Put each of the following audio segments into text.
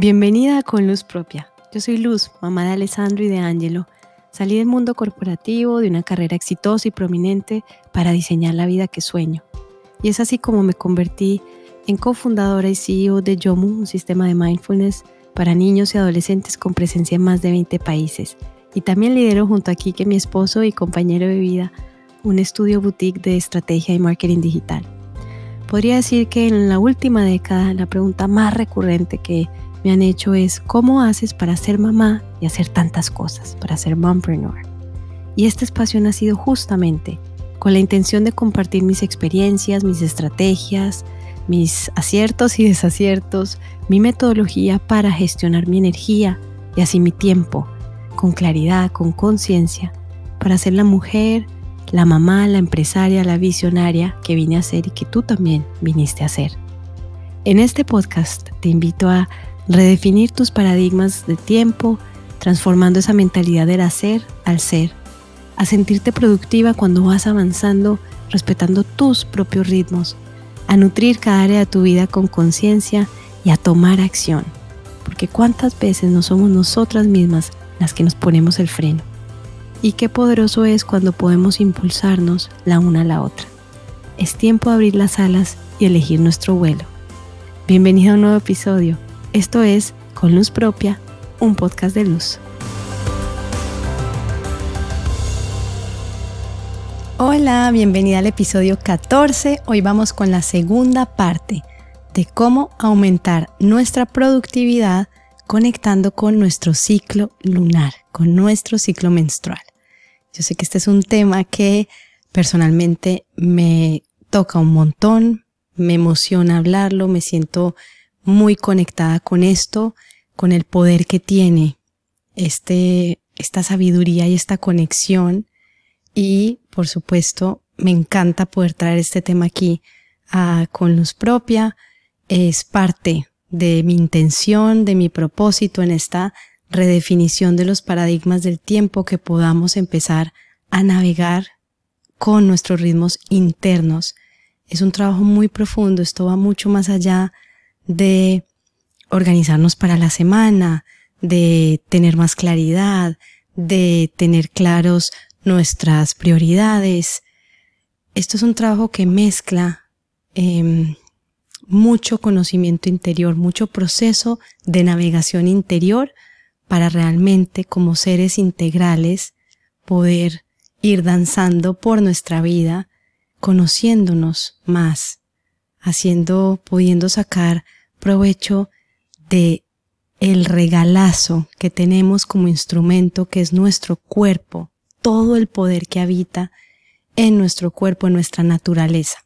Bienvenida Con Luz Propia. Yo soy Luz, mamá de Alessandro y de Angelo. Salí del mundo corporativo, de una carrera exitosa y prominente, para diseñar la vida que sueño. Y es así como me convertí en cofundadora y CEO de Yomu, un sistema de mindfulness para niños y adolescentes con presencia en más de 20 países. Y también lidero junto a Kike, mi esposo y compañero de vida, un estudio boutique de estrategia y marketing digital. Podría decir que en la última década la pregunta más recurrente que me han hecho es cómo haces para ser mamá y hacer tantas cosas, para ser mompreneur. Y este espacio ha nacido justamente con la intención de compartir mis experiencias, mis estrategias, mis aciertos y desaciertos, mi metodología para gestionar mi energía y así mi tiempo, con claridad, con conciencia, para ser la mujer, la mamá, la empresaria, la visionaria que vine a ser y que tú también viniste a ser. En este podcast te invito a redefinir tus paradigmas de tiempo, transformando esa mentalidad del hacer al ser, a sentirte productiva cuando vas avanzando, respetando tus propios ritmos, a nutrir cada área de tu vida con conciencia y a tomar acción, porque cuántas veces no somos nosotras mismas las que nos ponemos el freno. Y qué poderoso es cuando podemos impulsarnos la una a la otra. Es tiempo de abrir las alas y elegir nuestro vuelo. Bienvenido a un nuevo episodio esto es Con Luz Propia, un podcast de luz. Hola, bienvenida al episodio 14. Hoy vamos con la segunda parte de cómo aumentar nuestra productividad conectando con nuestro ciclo lunar, con nuestro ciclo menstrual. Yo sé que este es un tema que personalmente me toca un montón, me emociona hablarlo, me siento muy conectada con esto, con el poder que tiene este, esta sabiduría y esta conexión. Y, por supuesto, me encanta poder traer este tema aquí a, con luz propia. Es parte de mi intención, de mi propósito en esta redefinición de los paradigmas del tiempo que podamos empezar a navegar con nuestros ritmos internos. Es un trabajo muy profundo, esto va mucho más allá de organizarnos para la semana, de tener más claridad, de tener claros nuestras prioridades. Esto es un trabajo que mezcla em, mucho conocimiento interior, mucho proceso de navegación interior para realmente como seres integrales poder ir danzando por nuestra vida, conociéndonos más, haciendo, pudiendo sacar provecho de el regalazo que tenemos como instrumento que es nuestro cuerpo, todo el poder que habita en nuestro cuerpo, en nuestra naturaleza.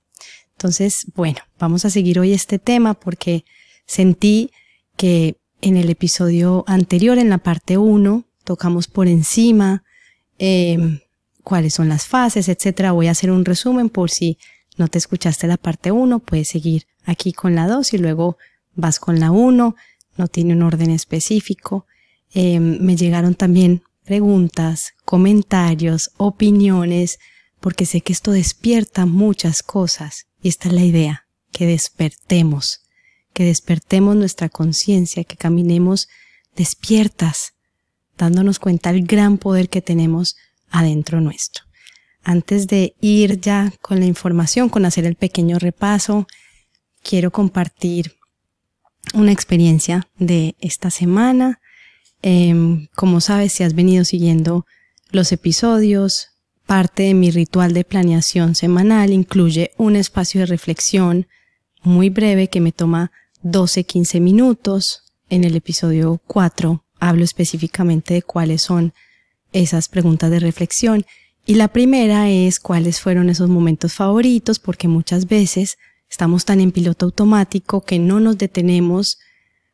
Entonces, bueno, vamos a seguir hoy este tema porque sentí que en el episodio anterior, en la parte 1, tocamos por encima eh, cuáles son las fases, etcétera. Voy a hacer un resumen por si no te escuchaste la parte 1, puedes seguir aquí con la 2 y luego vas con la 1, no tiene un orden específico. Eh, me llegaron también preguntas, comentarios, opiniones, porque sé que esto despierta muchas cosas y esta es la idea, que despertemos, que despertemos nuestra conciencia, que caminemos despiertas, dándonos cuenta del gran poder que tenemos adentro nuestro. Antes de ir ya con la información, con hacer el pequeño repaso, quiero compartir una experiencia de esta semana. Em, como sabes, si has venido siguiendo los episodios, parte de mi ritual de planeación semanal incluye un espacio de reflexión muy breve que me toma 12-15 minutos. En el episodio 4 hablo específicamente de cuáles son esas preguntas de reflexión y la primera es cuáles fueron esos momentos favoritos, porque muchas veces estamos tan en piloto automático que no nos detenemos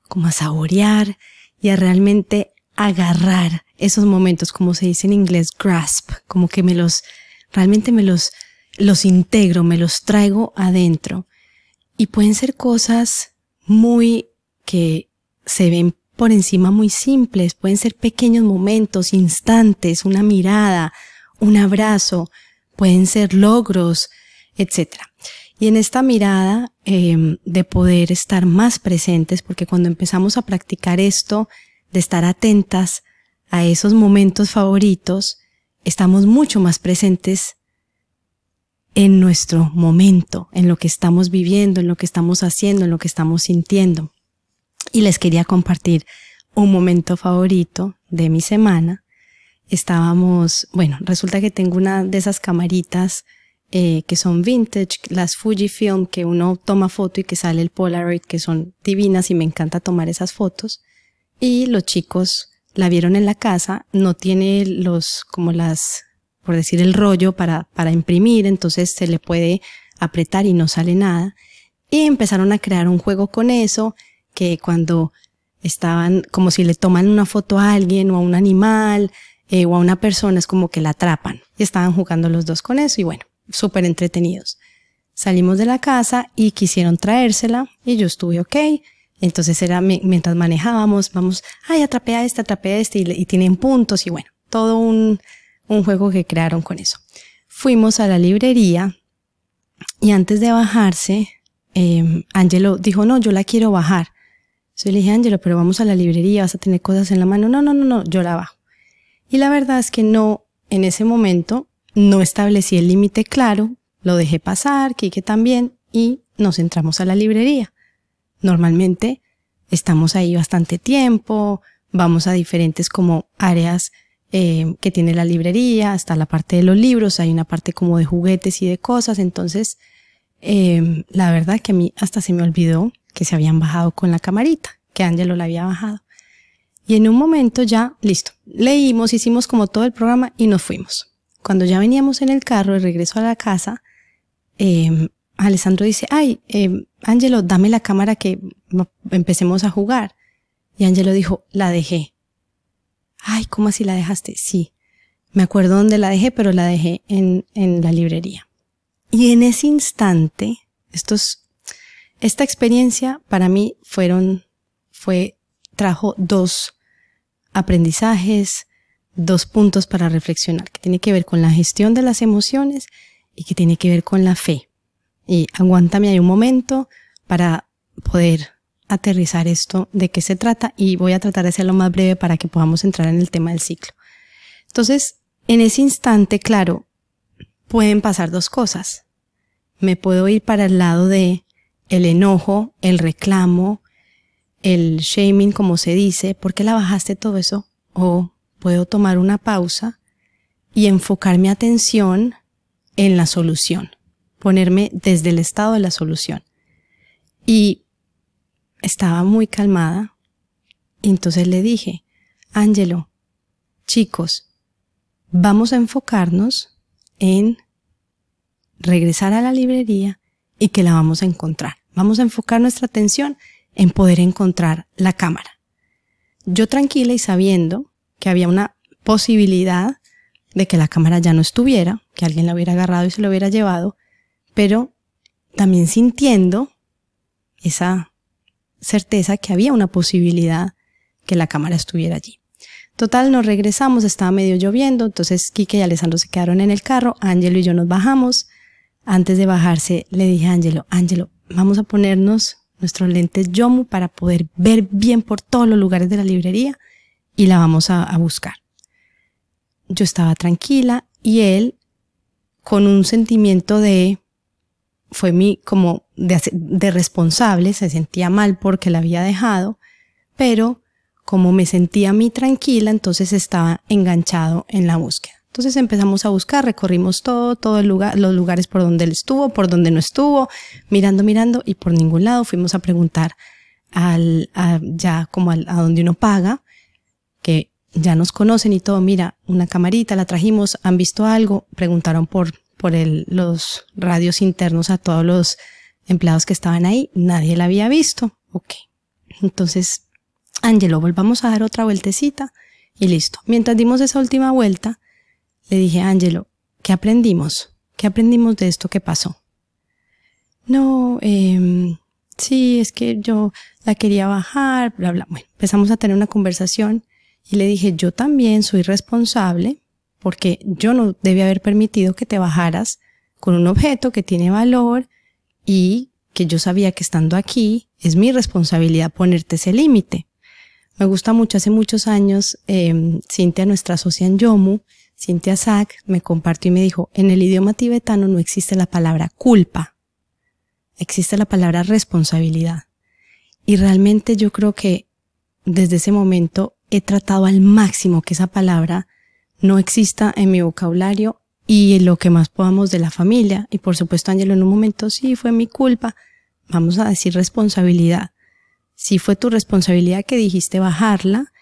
como a saborear y a realmente agarrar esos momentos, como se dice en inglés, grasp, como que me los, realmente me los, los integro, me los traigo adentro. Y pueden ser cosas muy que se ven por encima muy simples, pueden ser pequeños momentos, instantes, una mirada, un abrazo, pueden ser logros, etc. Y en esta mirada em, de poder estar más presentes, porque cuando empezamos a practicar esto, de estar atentas a esos momentos favoritos, estamos mucho más presentes en nuestro momento, en lo que estamos viviendo, en lo que estamos haciendo, en lo que estamos sintiendo. Y les quería compartir un momento favorito de mi semana. Estábamos, bueno, resulta que tengo una de esas camaritas eh, que son vintage, las Fujifilm, que uno toma foto y que sale el Polaroid, que son divinas y me encanta tomar esas fotos. Y los chicos la vieron en la casa, no tiene los, como las, por decir el rollo para, para imprimir, entonces se le puede apretar y no sale nada. Y empezaron a crear un juego con eso, que cuando estaban, como si le toman una foto a alguien o a un animal eh, o a una persona, es como que la atrapan. Y estaban jugando los dos con eso y bueno, súper entretenidos. Salimos de la casa y quisieron traérsela y yo estuve ok. Entonces era mientras manejábamos, vamos, ay, atrapé a este, atrapé a este y, tienen puntos y bueno, todo un, un juego que crearon con eso. Fuimos a la librería y antes de bajarse, eh, Angelo dijo, no, yo la quiero bajar. Yo le dije, Angelo, pero vamos a la librería, vas a tener cosas en la mano. No, no, no, no, yo la bajo. Y la verdad es que no, en ese momento, no establecí el límite claro, lo dejé pasar, Kike también, y nos entramos a la librería. Normalmente estamos ahí bastante tiempo, vamos a diferentes como áreas eh, que tiene la librería, hasta la parte de los libros, hay una parte como de juguetes y de cosas, entonces eh, la verdad que a mí hasta se me olvidó que se habían bajado con la camarita, que Angelo la había bajado. Y en un momento ya, listo, leímos, hicimos como todo el programa y nos fuimos. Cuando ya veníamos en el carro de regreso a la casa, eh, Alessandro dice, ay, eh, Angelo, dame la cámara que empecemos a jugar. Y Angelo dijo, la dejé. Ay, ¿cómo así la dejaste? Sí. Me acuerdo dónde la dejé, pero la dejé en, en la librería. Y en ese instante, estos, esta experiencia para mí fueron, fue, trajo dos aprendizajes, dos puntos para reflexionar, que tiene que ver con la gestión de las emociones y que tiene que ver con la fe y aguántame ahí un momento para poder aterrizar esto de qué se trata y voy a tratar de hacerlo más breve para que podamos entrar en el tema del ciclo. Entonces, en ese instante, claro, pueden pasar dos cosas. Me puedo ir para el lado de el enojo, el reclamo, el shaming, como se dice, ¿por qué la bajaste todo eso? O puedo tomar una pausa y enfocar mi atención en la solución ponerme desde el estado de la solución. Y estaba muy calmada. Y entonces le dije, Ángelo, chicos, vamos a enfocarnos en regresar a la librería y que la vamos a encontrar. Vamos a enfocar nuestra atención en poder encontrar la cámara. Yo tranquila y sabiendo que había una posibilidad de que la cámara ya no estuviera, que alguien la hubiera agarrado y se la hubiera llevado, pero también sintiendo esa certeza que había una posibilidad que la cámara estuviera allí. Total, nos regresamos, estaba medio lloviendo, entonces Kike y Alessandro se quedaron en el carro, Ángelo y yo nos bajamos. Antes de bajarse, le dije a Ángelo, Ángelo, vamos a ponernos nuestros lentes Yomu para poder ver bien por todos los lugares de la librería y la vamos a, a buscar. Yo estaba tranquila y él con un sentimiento de fue mi como de, responsable, se sentía mal porque la había dejado, pero como me sentía a mí tranquila, entonces estaba enganchado en la búsqueda. Entonces empezamos a buscar, recorrimos todo, todo el lugar, los lugares por donde él estuvo, por donde no estuvo, mirando, mirando, y por ningún lado fuimos a preguntar al, ya como al, a donde uno paga, que ya nos conocen y todo, mira, una camarita, la trajimos, han visto algo, preguntaron por por los radios internos a todos los empleados que estaban ahí. Nadie la había visto. Ok. Entonces, Angelo, volvamos a dar otra vueltecita y listo. Mientras dimos esa última vuelta, le dije Angelo, ¿qué aprendimos? ¿Qué aprendimos de esto que pasó? No, eh, sí, es que yo la quería bajar, bla, bla. Bueno, empezamos a tener una conversación y le dije, yo también soy responsable porque yo no debía haber permitido que te bajaras con un objeto que tiene valor y que yo sabía que estando aquí es mi responsabilidad ponerte ese límite. Me gusta mucho, hace muchos años, eh, Cintia, nuestra socia en Yomu, Cintia Sack, me compartió y me dijo, en el idioma tibetano no existe la palabra culpa, existe la palabra responsabilidad. Y realmente yo creo que desde ese momento he tratado al máximo que esa palabra no exista en mi vocabulario y en lo que más podamos de la familia. Y por supuesto, Ángelo, en un momento sí fue mi culpa. Vamos a decir responsabilidad. Sí fue tu responsabilidad que dijiste bajarla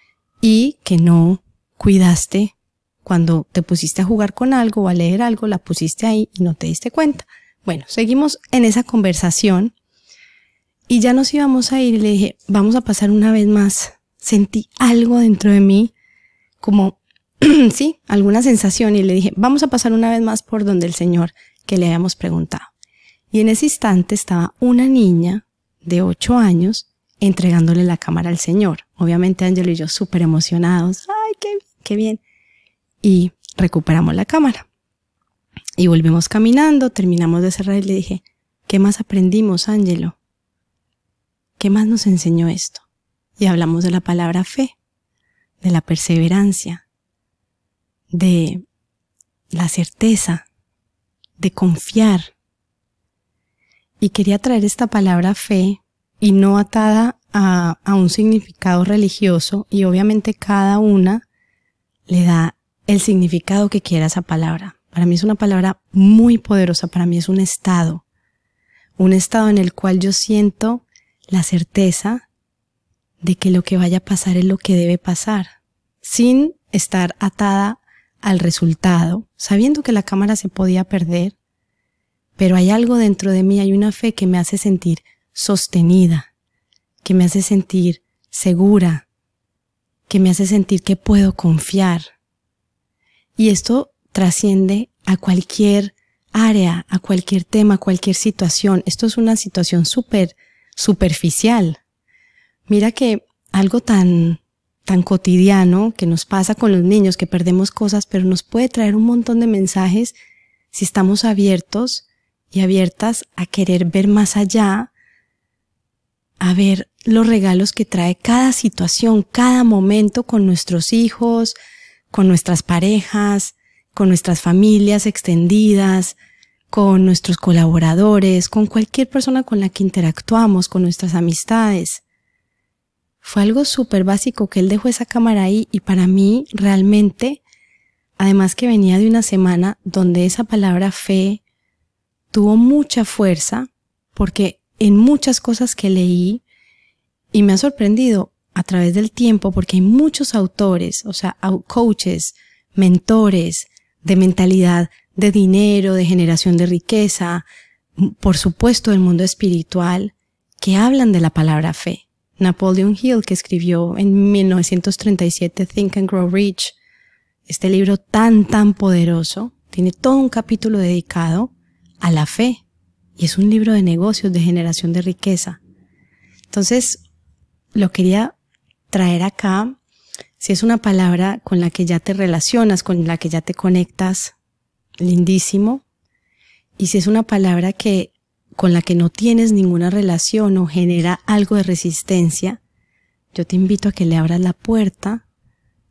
y que no cuidaste cuando te pusiste a jugar con algo o a leer algo, la pusiste ahí y no te diste cuenta. Bueno, seguimos en esa conversación y ya nos íbamos a ir y le dije, vamos a pasar una vez más. Sentí algo dentro de mí, como, sí, alguna sensación y le dije, vamos a pasar una vez más por donde el Señor que le habíamos preguntado. Y en ese instante estaba una niña de ocho años entregándole la cámara al Señor. Obviamente Ángel y yo súper emocionados. ¡Ay, qué, qué bien! Y recuperamos la cámara. Y volvimos caminando, terminamos de cerrar y le dije, ¿qué más aprendimos, Ángelo? ¿Qué más nos enseñó esto? Y hablamos de la palabra fe, de la perseverancia, de la certeza, de confiar. Y quería traer esta palabra fe y no atada a, a, un significado religioso y obviamente cada una le da el significado que quiera esa palabra. Para mí es una palabra muy poderosa, para mí es un estado, un estado en el cual yo siento la certeza de que lo que vaya a pasar es lo que debe pasar, sin estar atada al resultado, sabiendo que la cámara se podía perder, pero hay algo dentro de mí, hay una fe que me hace sentir sostenida, que me hace sentir segura, que me hace sentir que puedo confiar. Y esto trasciende a cualquier área, a cualquier tema, a cualquier situación. Esto es una situación súper superficial. Mira que algo tan, tan cotidiano que nos pasa con los niños, que perdemos cosas, pero nos puede traer un montón de mensajes si estamos abiertos y abiertas a querer ver más allá, a ver los regalos que trae cada situación, cada momento con nuestros hijos, con nuestras parejas, con nuestras familias extendidas, con nuestros colaboradores, con cualquier persona con la que interactuamos, con nuestras amistades. Fue algo súper básico que él dejó esa cámara ahí y para mí realmente, además que venía de una semana donde esa palabra fe tuvo mucha fuerza, porque en muchas cosas que leí, y me ha sorprendido a través del tiempo, porque hay muchos autores, o sea, coaches, mentores de mentalidad de dinero, de generación de riqueza, por supuesto del mundo espiritual, que hablan de la palabra fe. Napoleon Hill, que escribió en 1937 Think and Grow Rich, este libro tan, tan poderoso, tiene todo un capítulo dedicado a la fe. Y es un libro de negocios, de generación de riqueza. Entonces, lo quería traer acá. Si es una palabra con la que ya te relacionas, con la que ya te conectas, lindísimo. Y si es una palabra que con la que no tienes ninguna relación o genera algo de resistencia, yo te invito a que le abras la puerta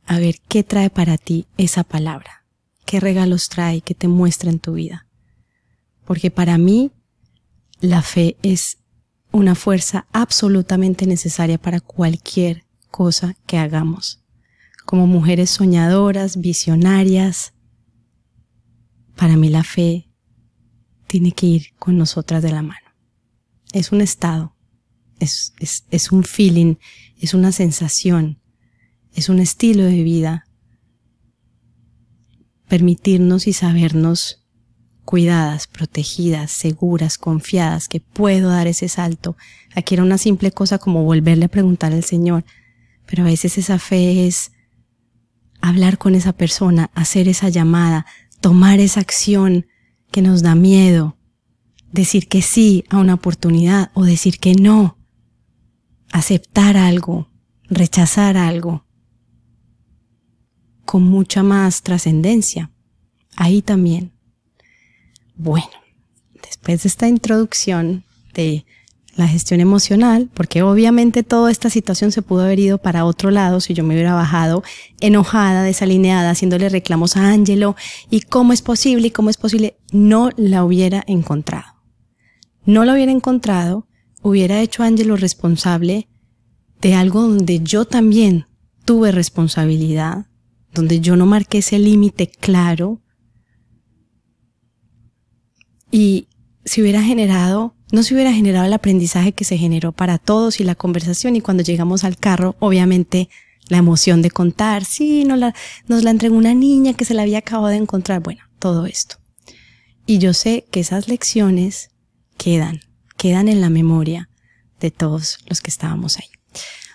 a ver qué trae para ti esa palabra, qué regalos trae, que te muestra en tu vida. Porque para mí la fe es una fuerza absolutamente necesaria para cualquier cosa que hagamos. Como mujeres soñadoras, visionarias, para mí la fe tiene que ir con nosotras de la mano. Es un estado, es, es, es un feeling, es una sensación, es un estilo de vida. Permitirnos y sabernos cuidadas, protegidas, seguras, confiadas, que puedo dar ese salto. Aquí era una simple cosa como volverle a preguntar al Señor, pero a veces esa fe es hablar con esa persona, hacer esa llamada, tomar esa acción que nos da miedo, decir que sí a una oportunidad o decir que no, aceptar algo, rechazar algo, con mucha más trascendencia. Ahí también. Bueno, después de esta introducción de la gestión emocional, porque obviamente toda esta situación se pudo haber ido para otro lado si yo me hubiera bajado enojada, desalineada, haciéndole reclamos a Angelo y cómo es posible y cómo es posible, no la hubiera encontrado. No la hubiera encontrado, hubiera hecho a Angelo responsable de algo donde yo también tuve responsabilidad, donde yo no marqué ese límite claro y se hubiera generado no se hubiera generado el aprendizaje que se generó para todos y la conversación y cuando llegamos al carro, obviamente la emoción de contar, sí, nos la, nos la entregó una niña que se la había acabado de encontrar, bueno, todo esto. Y yo sé que esas lecciones quedan, quedan en la memoria de todos los que estábamos ahí.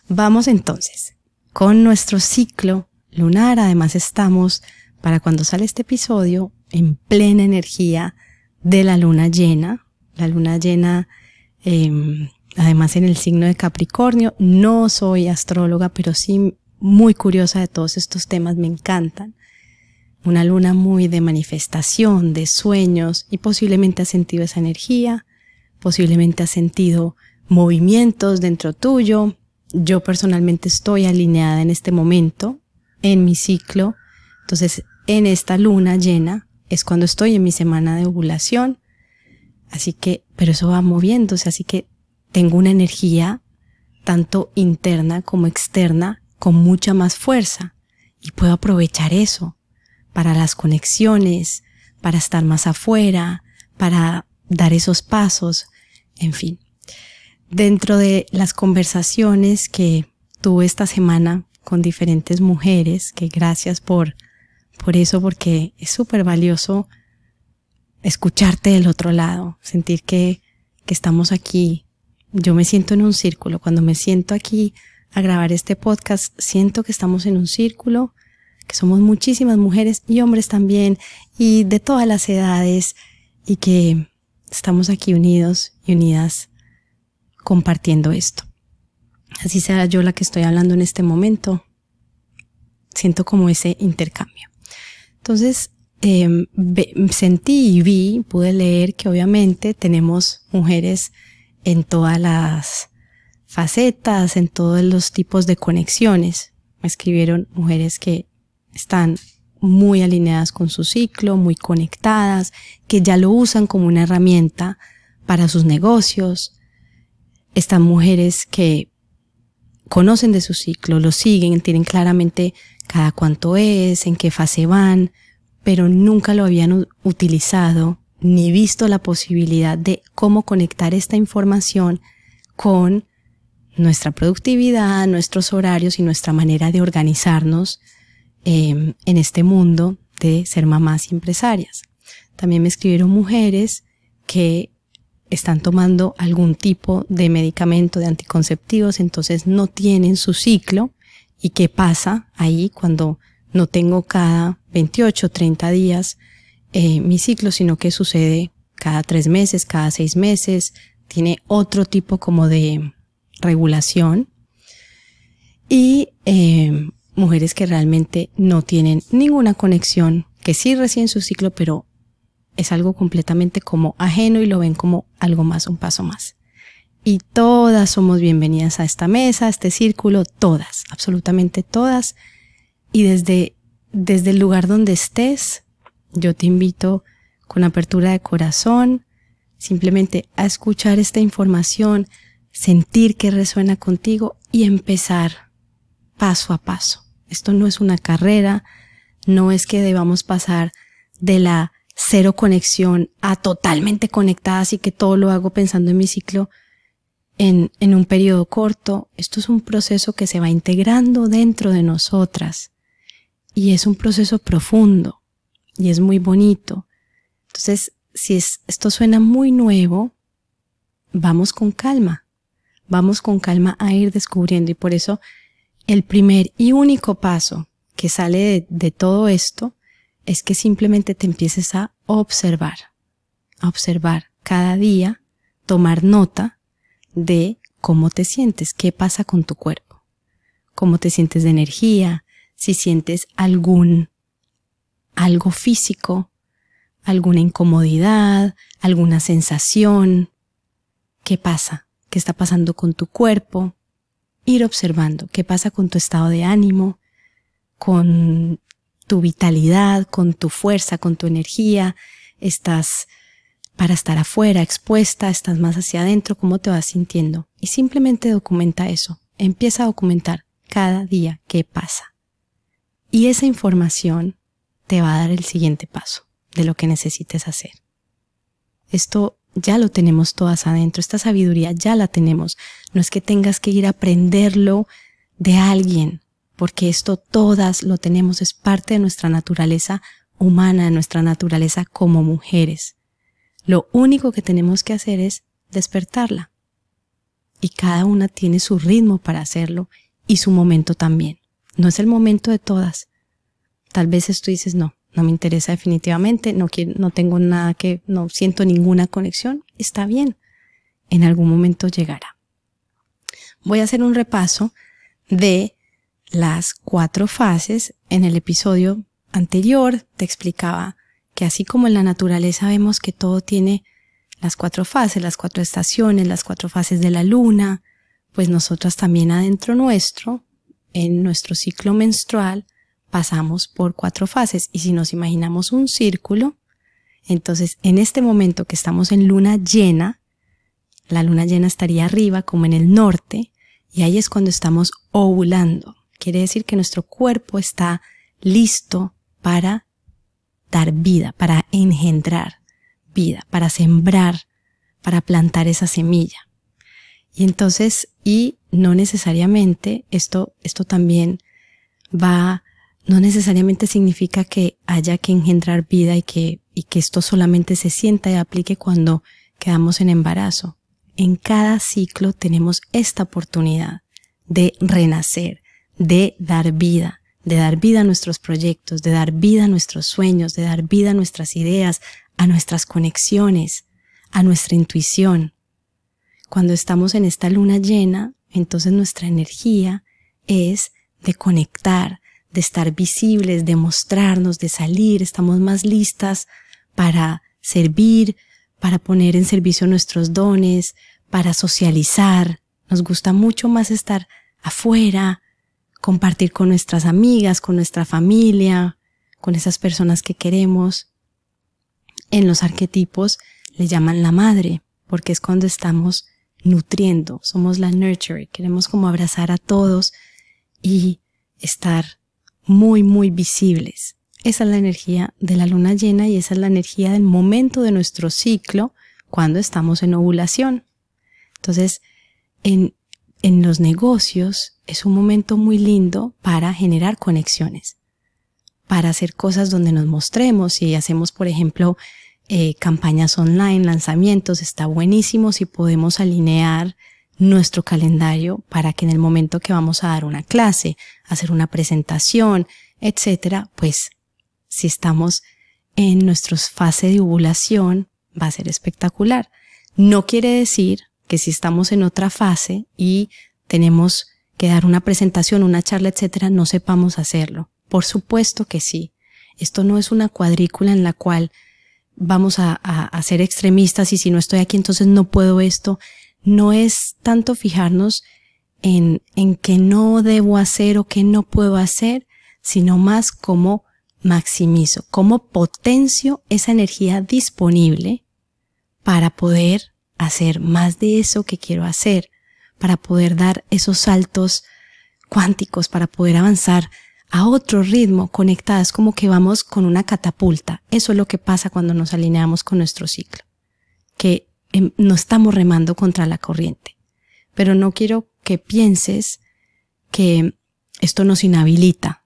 Vamos entonces con nuestro ciclo lunar, además estamos para cuando sale este episodio en plena energía de la luna llena, la luna llena, em, además en el signo de Capricornio. No soy astróloga, pero sí muy curiosa de todos estos temas, me encantan. Una luna muy de manifestación, de sueños, y posiblemente has sentido esa energía, posiblemente has sentido movimientos dentro tuyo. Yo personalmente estoy alineada en este momento, en mi ciclo. Entonces, en esta luna llena es cuando estoy en mi semana de ovulación Así que, pero eso va moviéndose, así que tengo una energía tanto interna como externa con mucha más fuerza y puedo aprovechar eso para las conexiones, para estar más afuera, para dar esos pasos, en fin. Dentro de las conversaciones que tuve esta semana con diferentes mujeres, que gracias por, por eso, porque es súper valioso escucharte del otro lado, sentir que, que estamos aquí. Yo me siento en un círculo. Cuando me siento aquí a grabar este podcast, siento que estamos en un círculo, que somos muchísimas mujeres y hombres también, y de todas las edades, y que estamos aquí unidos y unidas compartiendo esto. Así sea yo la que estoy hablando en este momento, siento como ese intercambio. Entonces, Em, sentí y vi, pude leer que obviamente tenemos mujeres en todas las facetas, en todos los tipos de conexiones. Me escribieron mujeres que están muy alineadas con su ciclo, muy conectadas, que ya lo usan como una herramienta para sus negocios. Están mujeres que conocen de su ciclo, lo siguen, tienen claramente cada cuánto es, en qué fase van, pero nunca lo habían utilizado ni visto la posibilidad de cómo conectar esta información con nuestra productividad, nuestros horarios y nuestra manera de organizarnos em, en este mundo de ser mamás y empresarias. También me escribieron mujeres que están tomando algún tipo de medicamento de anticonceptivos, entonces no tienen su ciclo y qué pasa ahí cuando no tengo cada 28, 30 días eh, mi ciclo, sino que sucede cada tres meses, cada seis meses, tiene otro tipo como de regulación. Y eh, mujeres que realmente no tienen ninguna conexión, que sí reciben su ciclo, pero es algo completamente como ajeno y lo ven como algo más, un paso más. Y todas somos bienvenidas a esta mesa, a este círculo, todas, absolutamente todas y desde, desde el lugar donde estés, yo te invito con apertura de corazón, simplemente a escuchar esta información, sentir que resuena contigo y empezar paso a paso. Esto no es una carrera, no es que debamos pasar de la cero conexión a totalmente conectada, así que todo lo hago pensando en mi ciclo en, en un periodo corto. Esto es un proceso que se va integrando dentro de nosotras y es un proceso profundo y es muy bonito. Entonces, si esto suena muy nuevo, vamos con calma, vamos con calma a ir descubriendo y por eso el primer y único paso que sale de, de todo esto es que simplemente te empieces a observar, a observar cada día, tomar nota de cómo te sientes, qué pasa con tu cuerpo, cómo te sientes de energía, si sientes algún, algo físico, alguna incomodidad, alguna sensación. ¿Qué pasa? ¿Qué está pasando con tu cuerpo? Ir observando qué pasa con tu estado de ánimo, con tu vitalidad, con tu fuerza, con tu energía. Estás para estar afuera, expuesta, estás más hacia adentro, cómo te vas sintiendo. Y simplemente documenta eso. Empieza a documentar cada día qué pasa. Y esa información te va a dar el siguiente paso de lo que necesites hacer. Esto ya lo tenemos todas adentro, esta sabiduría ya la tenemos. No es que tengas que ir a aprenderlo de alguien, porque esto todas lo tenemos, es parte de nuestra naturaleza humana, de nuestra naturaleza como mujeres. Lo único que tenemos que hacer es despertarla. Y cada una tiene su ritmo para hacerlo y su momento también. No es el momento de todas. Tal vez tú dices, no, no me interesa definitivamente, no, quiero, no tengo nada que, no siento ninguna conexión, está bien, en algún momento llegará. Voy a hacer un repaso de las cuatro fases. En el episodio anterior te explicaba que así como en la naturaleza vemos que todo tiene las cuatro fases, las cuatro estaciones, las cuatro fases de la luna, pues nosotras también adentro nuestro, en nuestro ciclo menstrual, pasamos por cuatro fases y si nos imaginamos un círculo, entonces en este momento que estamos en luna llena, la luna llena estaría arriba como en el norte y ahí es cuando estamos ovulando. Quiere decir que nuestro cuerpo está listo para dar vida, para engendrar vida, para sembrar, para plantar esa semilla. Y entonces, y no necesariamente, esto, esto también va no necesariamente significa que haya que engendrar vida y que, y que esto solamente se sienta y aplique cuando quedamos en embarazo. En cada ciclo tenemos esta oportunidad de renacer, de dar vida, de dar vida a nuestros proyectos, de dar vida a nuestros sueños, de dar vida a nuestras ideas, a nuestras conexiones, a nuestra intuición. Cuando estamos en esta luna llena, entonces nuestra energía es de conectar, de estar visibles, de mostrarnos, de salir, estamos más listas para servir, para poner en servicio nuestros dones, para socializar. Nos gusta mucho más estar afuera, compartir con nuestras amigas, con nuestra familia, con esas personas que queremos. En los arquetipos le llaman la madre, porque es cuando estamos nutriendo, somos la nurture, queremos como abrazar a todos y estar muy, muy visibles. Esa es la energía de la luna llena y esa es la energía del momento de nuestro ciclo cuando estamos en ovulación. Entonces, en, en los negocios es un momento muy lindo para generar conexiones, para hacer cosas donde nos mostremos y hacemos, por ejemplo, eh, campañas online, lanzamientos, está buenísimo si podemos alinear nuestro calendario para que en el momento que vamos a dar una clase, hacer una presentación, etcétera, pues si estamos en nuestra fase de ovulación, va a ser espectacular. No quiere decir que si estamos en otra fase y tenemos que dar una presentación, una charla, etcétera, no sepamos hacerlo. Por supuesto que sí. Esto no es una cuadrícula en la cual vamos a, a, a ser extremistas y si no estoy aquí entonces no puedo esto. No es tanto fijarnos en, en qué no debo hacer o qué no puedo hacer, sino más cómo maximizo, cómo potencio esa energía disponible para poder hacer más de eso que quiero hacer, para poder dar esos saltos cuánticos, para poder avanzar a otro ritmo conectadas, como que vamos con una catapulta. Eso es lo que pasa cuando nos alineamos con nuestro ciclo. Que Em, no estamos remando contra la corriente. Pero no quiero que pienses que esto nos inhabilita,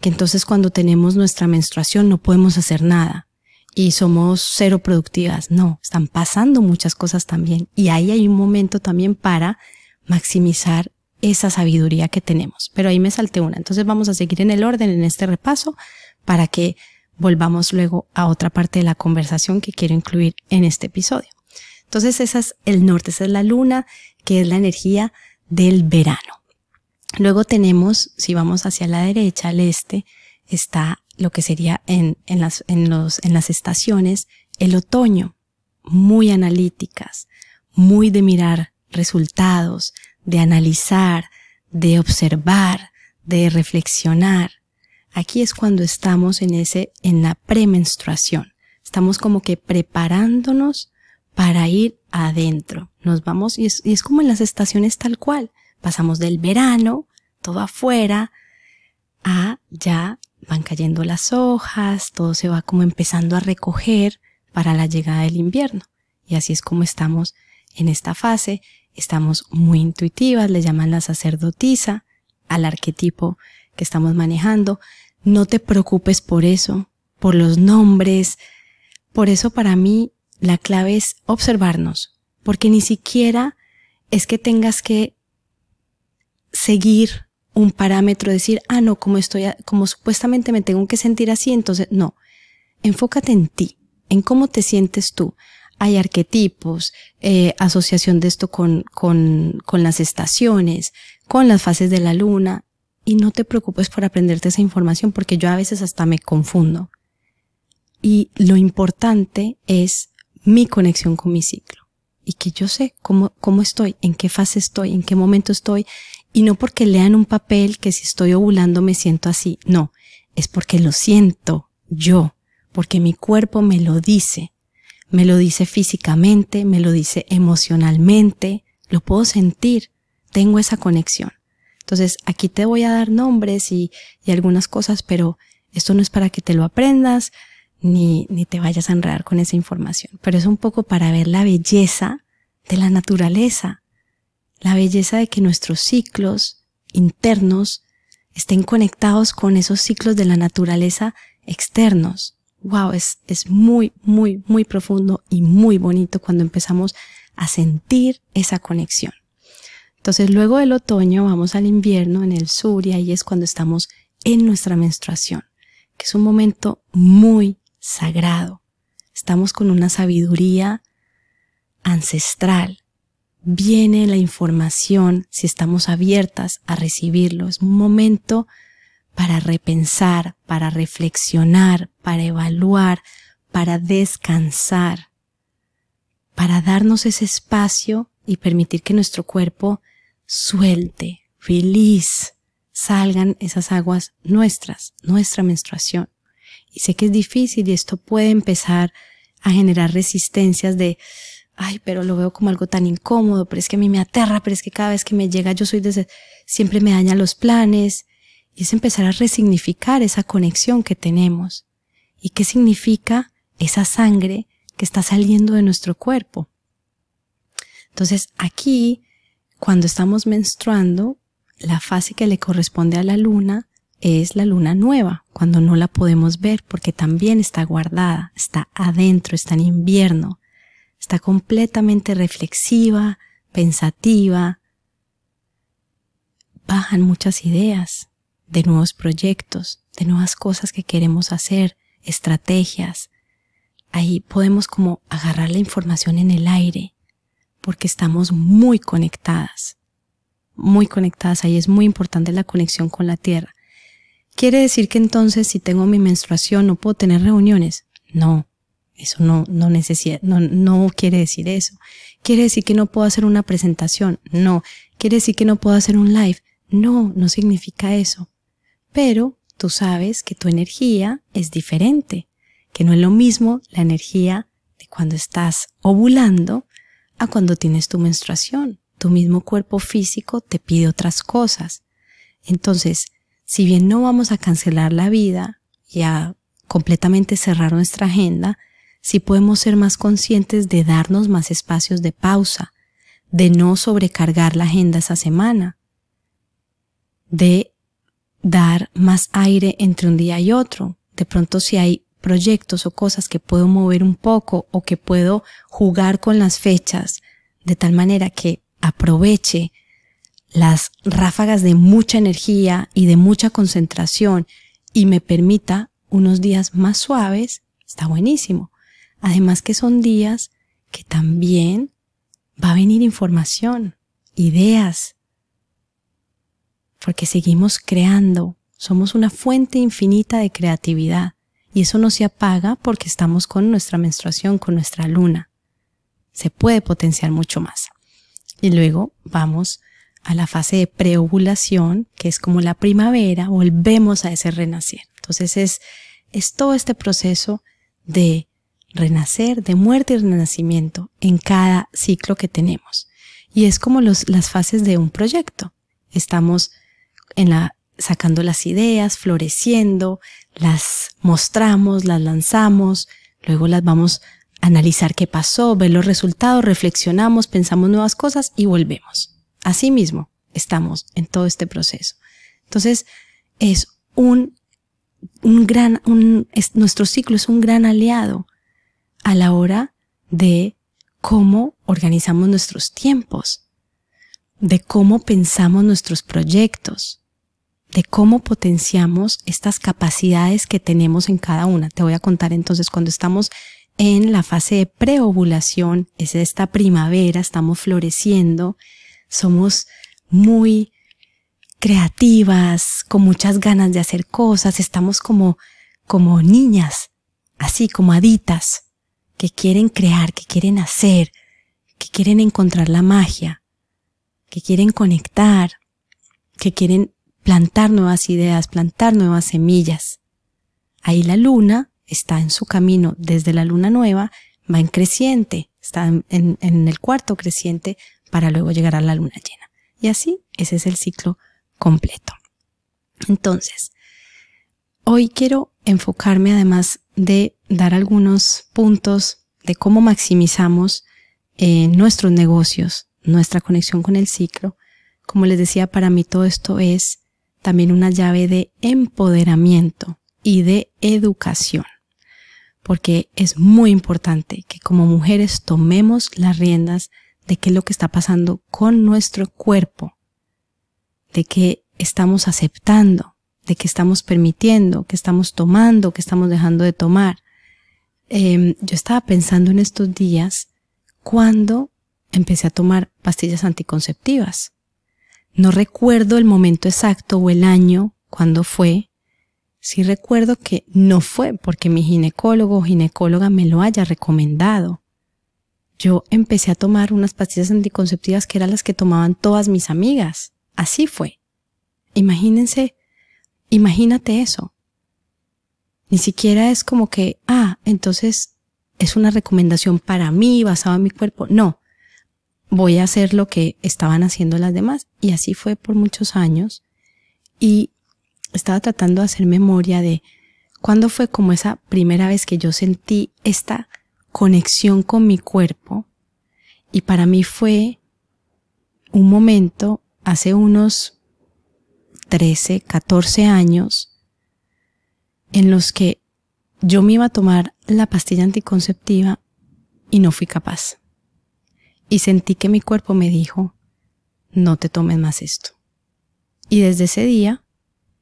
que entonces cuando tenemos nuestra menstruación no podemos hacer nada y somos cero productivas. No, están pasando muchas cosas también y ahí hay un momento también para maximizar esa sabiduría que tenemos. Pero ahí me salté una. Entonces vamos a seguir en el orden en este repaso para que volvamos luego a otra parte de la conversación que quiero incluir en este episodio. Entonces esa es el norte, esa es la luna, que es la energía del verano. Luego tenemos, si vamos hacia la derecha, al este, está lo que sería en, en, las, en, los, en las estaciones, el otoño, muy analíticas, muy de mirar resultados, de analizar, de observar, de reflexionar. Aquí es cuando estamos en ese, en la premenstruación. Estamos como que preparándonos para ir adentro. Nos vamos y es, y es como en las estaciones tal cual. Pasamos del verano, todo afuera, a ya van cayendo las hojas, todo se va como empezando a recoger para la llegada del invierno. Y así es como estamos en esta fase. Estamos muy intuitivas, le llaman la sacerdotisa al arquetipo que estamos manejando. No te preocupes por eso, por los nombres. Por eso para mí la clave es observarnos, porque ni siquiera es que tengas que seguir un parámetro, decir, ah, no, como estoy, como supuestamente me tengo que sentir así, entonces no. Enfócate en ti, en cómo te sientes tú. Hay arquetipos, eh, asociación de esto con, con, con las estaciones, con las fases de la luna, y no te preocupes por aprenderte esa información porque yo a veces hasta me confundo. Y lo importante es mi conexión con mi ciclo y que yo sé cómo, cómo estoy, en qué fase estoy, en qué momento estoy y no porque lean un papel que si estoy ovulando me siento así, no, es porque lo siento yo, porque mi cuerpo me lo dice, me lo dice físicamente, me lo dice emocionalmente, lo puedo sentir, tengo esa conexión. Entonces aquí te voy a dar nombres y, y algunas cosas, pero esto no es para que te lo aprendas ni, ni te vayas a enredar con esa información, pero es un poco para ver la belleza de la naturaleza, la belleza de que nuestros ciclos internos estén conectados con esos ciclos de la naturaleza externos. Wow, es, es muy, muy, muy profundo y muy bonito cuando empezamos a sentir esa conexión. Entonces luego del otoño vamos al invierno en el sur y ahí es cuando estamos en nuestra menstruación, que es un momento muy sagrado. Estamos con una sabiduría ancestral, viene la información si estamos abiertas a recibirlo. Es un momento para repensar, para reflexionar, para evaluar, para descansar, para darnos ese espacio y permitir que nuestro cuerpo suelte, release, salgan esas aguas nuestras, nuestra menstruación. Y sé que es difícil y esto puede empezar a generar resistencias de ay, pero lo veo como algo tan incómodo, pero es que a mí me aterra, pero es que cada vez que me llega yo soy desde, siempre me daña los planes. Y es empezar a resignificar esa conexión que tenemos. ¿Y qué significa esa sangre que está saliendo de nuestro cuerpo? Entonces aquí, cuando estamos menstruando, la fase que le corresponde a la luna es la luna nueva, cuando no la podemos ver porque también está guardada, está adentro, está en invierno está completamente reflexiva, pensativa. Bajan muchas ideas de nuevos proyectos, de nuevas cosas que queremos hacer, estrategias. Ahí podemos como agarrar la información en el aire, porque estamos muy conectadas, muy conectadas. Ahí es muy importante la conexión con la tierra. ¿Quiere decir que entonces si tengo mi menstruación no puedo tener reuniones? No, eso no, no no, no quiere decir eso. Quiere decir que no puedo hacer una presentación. No. Quiere decir que no puedo hacer un live. No, no significa eso. Pero tú sabes que tu energía es diferente, que no es lo mismo la energía de cuando estás ovulando a cuando tienes tu menstruación. Tu mismo cuerpo físico te pide otras cosas. Entonces, si bien no vamos a cancelar la vida y a completamente cerrar nuestra agenda, si podemos ser más conscientes de darnos más espacios de pausa, de no sobrecargar la agenda esa semana, de dar más aire entre un día y otro. De pronto si hay proyectos o cosas que puedo mover un poco o que puedo jugar con las fechas de tal manera que aproveche las ráfagas de mucha energía y de mucha concentración y me permita unos días más suaves, está buenísimo. Además que son días que también va a venir información, ideas, porque seguimos creando, somos una fuente infinita de creatividad y eso no se apaga porque estamos con nuestra menstruación, con nuestra luna. Se puede potenciar mucho más. Y luego vamos a la fase de preovulación, que es como la primavera, volvemos a ese renacer. Entonces es, es todo este proceso de renacer, de muerte y renacimiento en cada ciclo que tenemos. Y es como las fases de un proyecto. Estamos en la, sacando las ideas, floreciendo, las mostramos, las lanzamos, luego las vamos a analizar qué pasó, ver los resultados, reflexionamos, pensamos nuevas cosas y volvemos. Así mismo estamos en todo este proceso. Entonces, es un, gran, nuestro ciclo es un gran aliado a la hora de cómo organizamos nuestros tiempos, de cómo pensamos nuestros proyectos, de cómo potenciamos estas capacidades que tenemos en cada una. Te voy a contar entonces cuando estamos en la fase de preovulación, es esta primavera, estamos floreciendo, somos muy creativas, con muchas ganas de hacer cosas, estamos como, como niñas, así como haditas, que quieren crear, que quieren hacer, que quieren encontrar la magia, que quieren conectar, que quieren plantar nuevas ideas, plantar nuevas semillas. Ahí la luna está en su camino desde la luna nueva, va en creciente, está en, el cuarto creciente para luego llegar a la luna llena. Y así, ese es el ciclo completo. Entonces, hoy quiero enfocarme además de dar algunos puntos de cómo maximizamos eh, nuestros negocios, nuestra conexión con el ciclo. Como les decía, para mí todo esto es también una llave de empoderamiento y de educación, porque es muy importante que como mujeres tomemos las riendas de qué es lo que está pasando con nuestro cuerpo, de qué estamos aceptando, de qué estamos permitiendo, qué estamos tomando, qué estamos dejando de tomar. Em, yo estaba pensando en estos días cuando empecé a tomar pastillas anticonceptivas. No recuerdo el momento exacto o el año cuando fue. Sí recuerdo que no fue porque mi ginecólogo o ginecóloga me lo haya recomendado. Yo empecé a tomar unas pastillas anticonceptivas que eran las que tomaban todas mis amigas. Así fue. Imagínense Imagínate eso. Ni siquiera es como que, ah, entonces es una recomendación para mí basada en mi cuerpo. No, voy a hacer lo que estaban haciendo las demás. Y así fue por muchos años. Y estaba tratando de hacer memoria de cuándo fue como esa primera vez que yo sentí esta conexión con mi cuerpo. Y para mí fue un momento hace unos 13, 14 años en los que yo me iba a tomar la pastilla anticonceptiva y no fui capaz. Y sentí que mi cuerpo me dijo, no te tomes más esto. Y desde ese día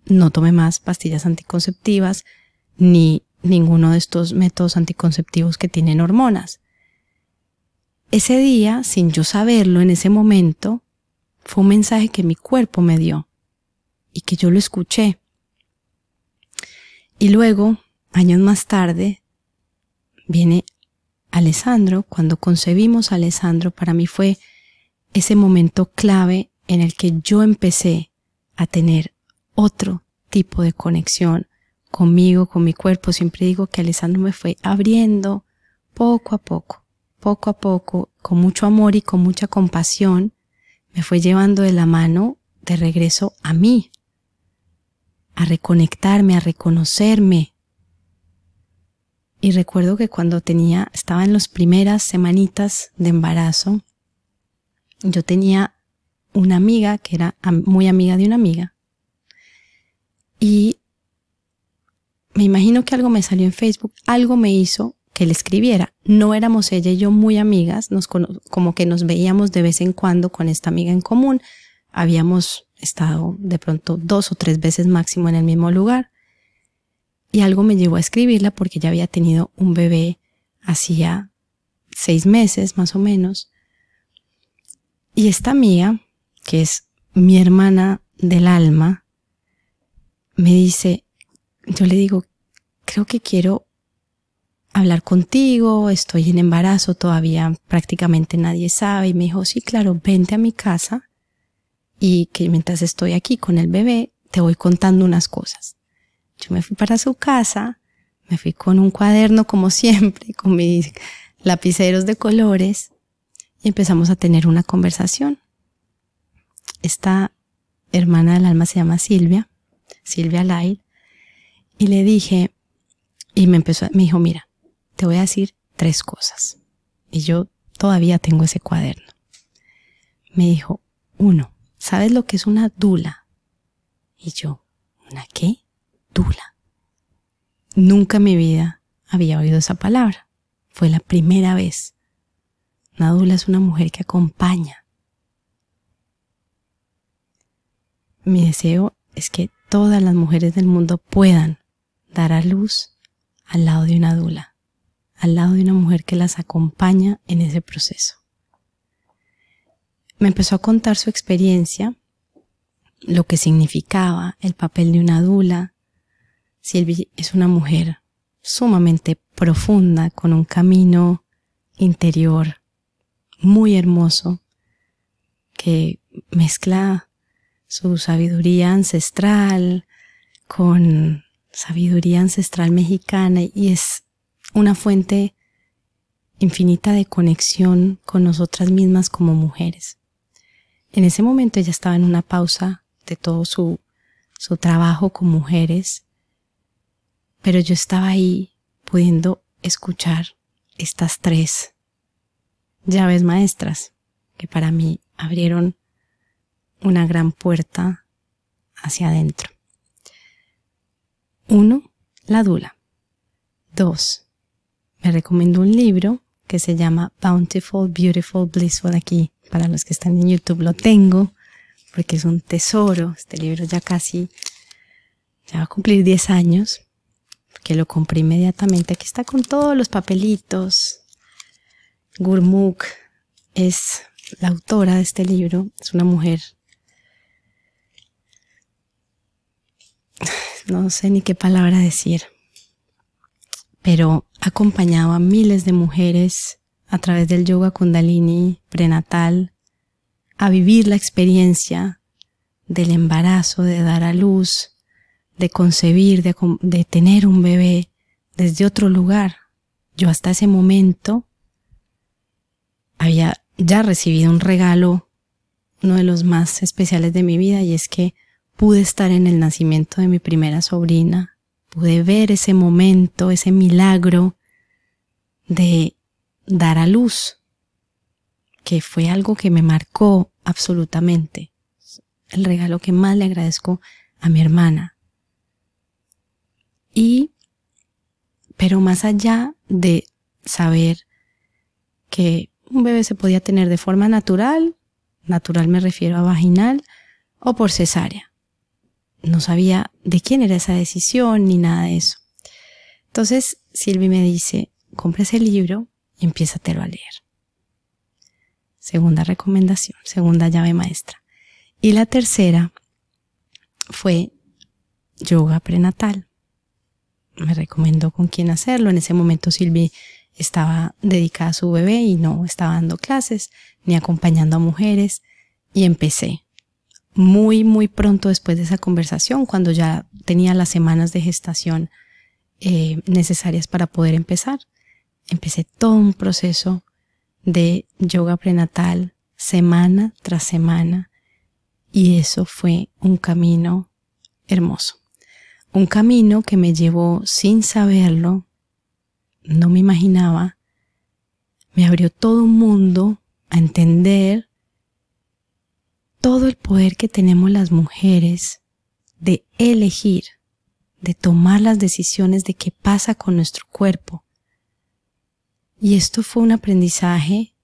no tomé más pastillas anticonceptivas ni ninguno de estos métodos anticonceptivos que tienen hormonas. Ese día, sin yo saberlo en ese momento, fue un mensaje que mi cuerpo me dio y que yo lo escuché. Y luego, años más tarde, viene Alessandro. Cuando concebimos a Alessandro, para mí fue ese momento clave en el que yo empecé a tener otro tipo de conexión conmigo, con mi cuerpo. Siempre digo que Alessandro me fue abriendo poco a poco, poco a poco, con mucho amor y con mucha compasión, me fue llevando de la mano de regreso a mí, a reconectarme, a reconocerme. Y recuerdo que cuando tenía, estaba en las primeras semanitas de embarazo, yo tenía una amiga que era muy amiga de una amiga. Y me imagino que algo me salió en Facebook, algo me hizo que le escribiera. No éramos ella y yo muy amigas, nos como que nos veíamos de vez en cuando con esta amiga en común. Habíamos estado de pronto dos o tres veces máximo en el mismo lugar. Y algo me llevó a escribirla porque ya había tenido un bebé hacía seis meses más o menos. Y esta amiga, que es mi hermana del alma, me dice, yo le digo, creo que quiero hablar contigo, estoy en embarazo, todavía prácticamente nadie sabe. Y me dijo, sí, claro, vente a mi casa y que mientras estoy aquí con el bebé, te voy contando unas cosas. Yo me fui para su casa, me fui con un cuaderno como siempre, con mis lapiceros de colores y empezamos a tener una conversación. Esta hermana del alma se llama Silvia, Silvia Lai, y le dije, y me empezó, me dijo, mira, te voy a decir tres cosas. Y yo todavía tengo ese cuaderno. Me dijo, uno, ¿sabes lo que es una dula? Y yo, ¿una qué? Dula. Nunca en mi vida había oído esa palabra. Fue la primera vez. Una dula es una mujer que acompaña. Mi deseo es que todas las mujeres del mundo puedan dar a luz al lado de una dula, al lado de una mujer que las acompaña en ese proceso. Me empezó a contar su experiencia, lo que significaba el papel de una dula. Silvia es una mujer sumamente profunda, con un camino interior muy hermoso, que mezcla su sabiduría ancestral con sabiduría ancestral mexicana y es una fuente infinita de conexión con nosotras mismas como mujeres. En ese momento ella estaba en una pausa de todo su, su trabajo con mujeres, pero yo estaba ahí pudiendo escuchar estas tres llaves maestras que para mí abrieron una gran puerta hacia adentro. Uno, la dula. Dos, me recomiendo un libro que se llama Bountiful, Beautiful, Blissful. Aquí, para los que están en YouTube, lo tengo porque es un tesoro. Este libro ya casi, ya va a cumplir 10 años, porque lo compré inmediatamente. Aquí está con todos los papelitos. Gurmukh es la autora de este libro, es una mujer no sé ni qué palabra decir, pero ha acompañado a miles de mujeres a través del yoga kundalini prenatal a vivir la experiencia del embarazo, de dar a luz, de concebir, de, tener un bebé desde otro lugar. Yo hasta ese momento había ya recibido un regalo, uno de los más especiales de mi vida, y es que pude estar en el nacimiento de mi primera sobrina, pude ver ese momento, ese milagro de dar a luz, que fue algo que me marcó absolutamente. El regalo que más le agradezco a mi hermana. Y, pero más allá de saber que un bebé se podía tener de forma natural, natural me refiero a vaginal, o por cesárea no sabía de quién era esa decisión ni nada de eso. Entonces Silvi me dice, compra ese libro y empiézatelo a leer. Segunda recomendación, segunda llave maestra. Y la tercera fue yoga prenatal. Me recomendó con quién hacerlo. En ese momento Silvi estaba dedicada a su bebé y no estaba dando clases ni acompañando a mujeres y empecé muy, muy pronto después de esa conversación, cuando ya tenía las semanas de gestación eh, necesarias para poder empezar, empecé todo un proceso de yoga prenatal semana tras semana y eso fue un camino hermoso. Un camino que me llevó sin saberlo, no me imaginaba, me abrió todo un mundo a entender todo el poder que tenemos las mujeres de elegir, de tomar las decisiones de qué pasa con nuestro cuerpo. Y esto fue un aprendizaje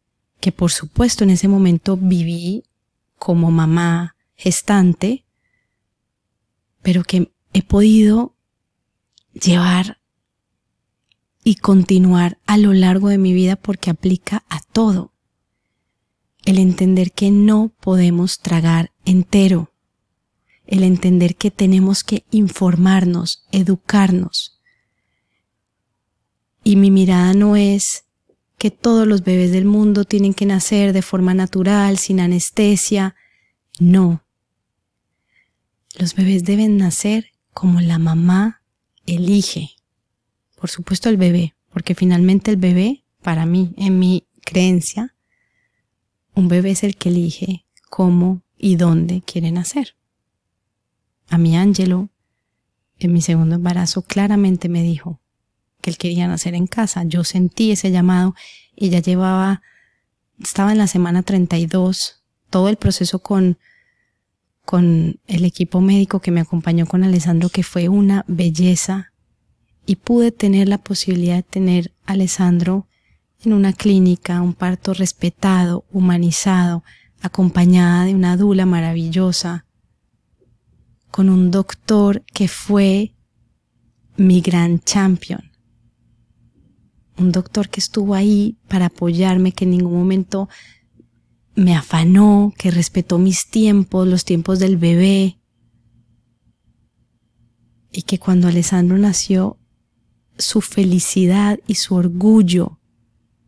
que por supuesto en ese momento viví como mamá gestante, pero que he podido llevar y continuar a lo largo de mi vida porque aplica a todo el entender que no podemos tragar entero el entender que tenemos que informarnos, educarnos. Y mi mirada no es que todos los bebés del mundo tienen que nacer de forma natural, sin anestesia. No. Los bebés deben nacer como la mamá elige. Por supuesto el bebé, porque finalmente el bebé, para mí, en mi creencia, un bebé es el que elige cómo y dónde quiere nacer. A mi Ángelo, en mi segundo embarazo, claramente me dijo que él quería nacer en casa. Yo sentí ese llamado y ya llevaba, estaba en la semana 32, todo el proceso con, con el equipo médico que me acompañó con Alessandro, que fue una belleza, y pude tener la posibilidad de tener a Alessandro en una clínica, un parto respetado, humanizado, acompañada de una dula maravillosa, con un doctor que fue mi gran champion. Un doctor que estuvo ahí para apoyarme, que en ningún momento me afanó, que respetó mis tiempos, los tiempos del bebé. Y que cuando Alessandro nació, su felicidad y su orgullo,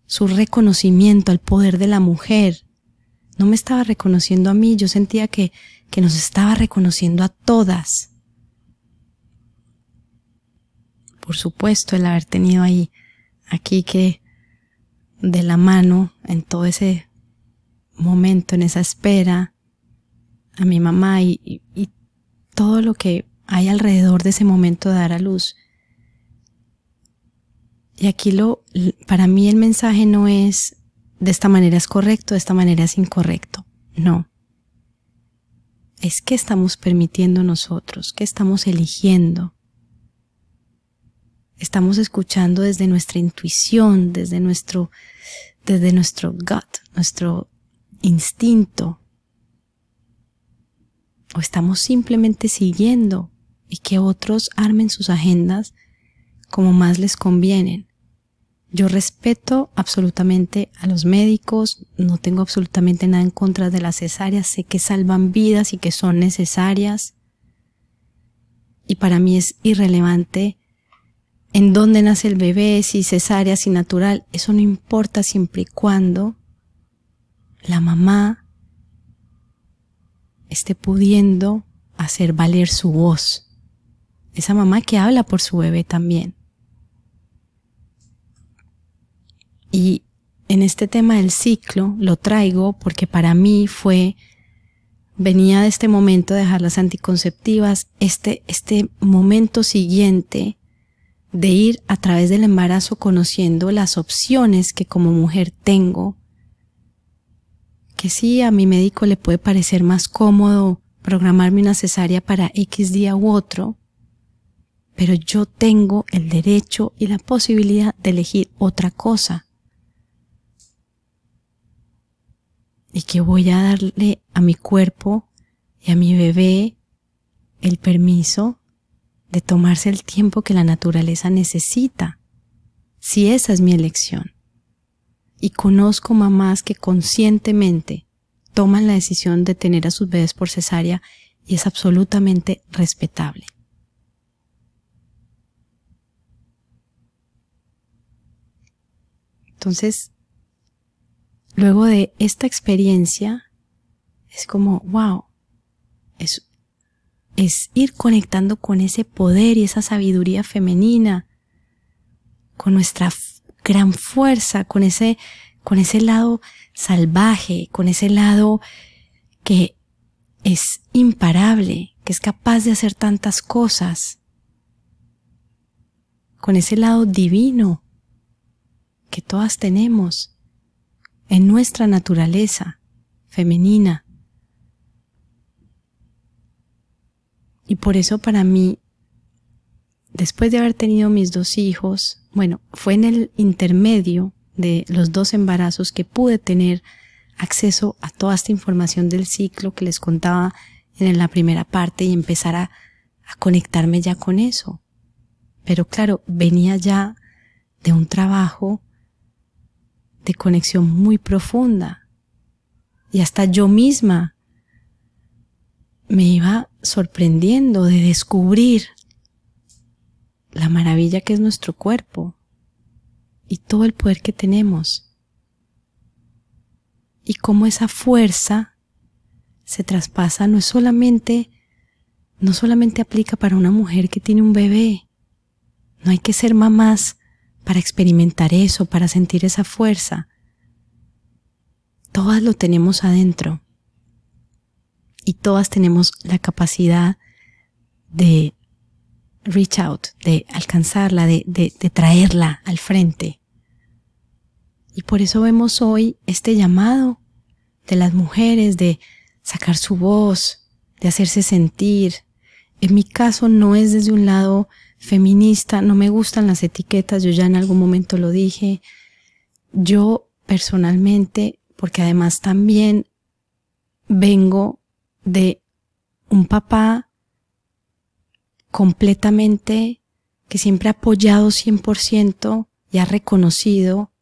su reconocimiento al poder de la mujer, no me estaba reconociendo a mí, yo sentía que, que nos estaba reconociendo a todas. Por supuesto, el haber tenido ahí, aquí que de la mano en todo ese momento, en esa espera, a mi mamá y, todo lo que hay alrededor de ese momento de dar a luz. Y aquí lo, para mí el mensaje no es de esta manera es correcto, de esta manera es incorrecto. No. Es que estamos permitiendo nosotros, que estamos eligiendo. Estamos escuchando desde nuestra intuición, desde nuestro, desde nuestro gut, nuestro instinto. O estamos simplemente siguiendo y que otros armen sus agendas como más les convienen. Yo respeto absolutamente a los médicos, no tengo absolutamente nada en contra de las cesáreas, sé que salvan vidas y que son necesarias. Y para mí es irrelevante en dónde nace el bebé, si cesárea, si natural, eso no importa siempre y cuando la mamá esté pudiendo hacer valer su voz. Esa mamá que habla por su bebé también. Y en este tema del ciclo lo traigo porque para mí fue, venía de este momento de dejar las anticonceptivas, este, este momento siguiente de ir a través del embarazo conociendo las opciones que como mujer tengo, que sí a mi médico le puede parecer más cómodo programarme una cesárea para X día u otro, pero yo tengo el derecho y la posibilidad de elegir otra cosa. y que voy a darle a mi cuerpo y a mi bebé el permiso de tomarse el tiempo que la naturaleza necesita, si esa es mi elección. Y conozco mamás que conscientemente toman la decisión de tener a sus bebés por cesárea y es absolutamente respetable. Entonces, luego de esta experiencia, es como, wow, es, es ir conectando con ese poder y esa sabiduría femenina, con nuestra gran fuerza, con ese, con ese lado salvaje, con ese lado que es imparable, que es capaz de hacer tantas cosas, con ese lado divino que todas tenemos en nuestra naturaleza femenina. Y por eso para mí, después de haber tenido mis dos hijos, bueno, fue en el intermedio de los dos embarazos que pude tener acceso a toda esta información del ciclo que les contaba en la primera parte y empezar a, a conectarme ya con eso. Pero claro, venía ya de un trabajo de conexión muy profunda. Y hasta yo misma me iba sorprendiendo de descubrir la maravilla que es nuestro cuerpo y todo el poder que tenemos. Y cómo esa fuerza se traspasa no es solamente no solamente aplica para una mujer que tiene un bebé. No hay que ser mamás para experimentar eso, para sentir esa fuerza. Todas lo tenemos adentro. Y todas tenemos la capacidad de reach out, de alcanzarla, de, de, de traerla al frente. Y por eso vemos hoy este llamado de las mujeres de sacar su voz, de hacerse sentir. En mi caso no es desde un lado feminista, no me gustan las etiquetas, yo ya en algún momento lo dije. Yo personalmente, porque además también vengo de un papá completamente que siempre ha apoyado 100% y ha reconocido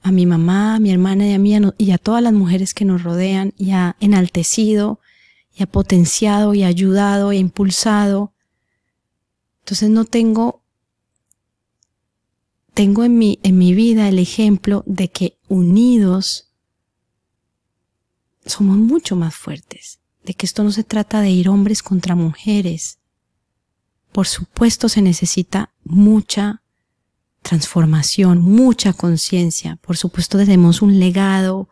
a mi mamá, a mi hermana y a mí y a todas las mujeres que nos rodean y ha enaltecido y ha potenciado y ayudado e impulsado. Entonces no tengo tengo en mi, en mi vida el ejemplo de que unidos somos mucho más fuertes, de que esto no se trata de ir hombres contra mujeres. Por supuesto se necesita mucha transformación, mucha conciencia. Por supuesto tenemos un legado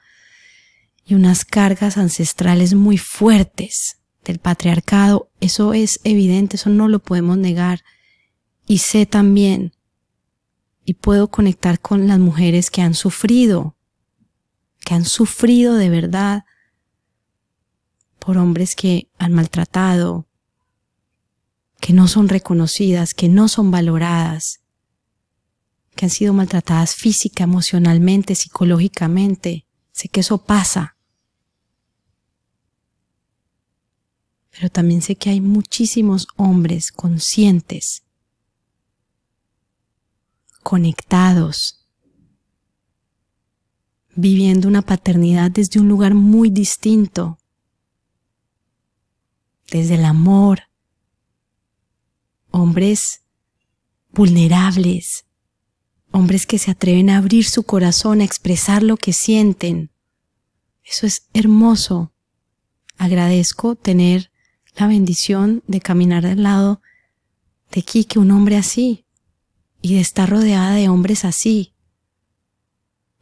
y unas cargas ancestrales muy fuertes del patriarcado. Eso es evidente, eso no lo podemos negar. Y sé también, y puedo conectar con las mujeres que han sufrido, que han sufrido de verdad por hombres que han maltratado, que no son reconocidas, que no son valoradas, que han sido maltratadas física, emocionalmente, psicológicamente. Sé que eso pasa. Pero también sé que hay muchísimos hombres conscientes, conectados, viviendo una paternidad desde un lugar muy distinto, desde el amor, hombres vulnerables, hombres que se atreven a abrir su corazón, a expresar lo que sienten. Eso es hermoso. Agradezco tener la bendición de caminar al lado de Kike, un hombre así, y de estar rodeada de hombres así,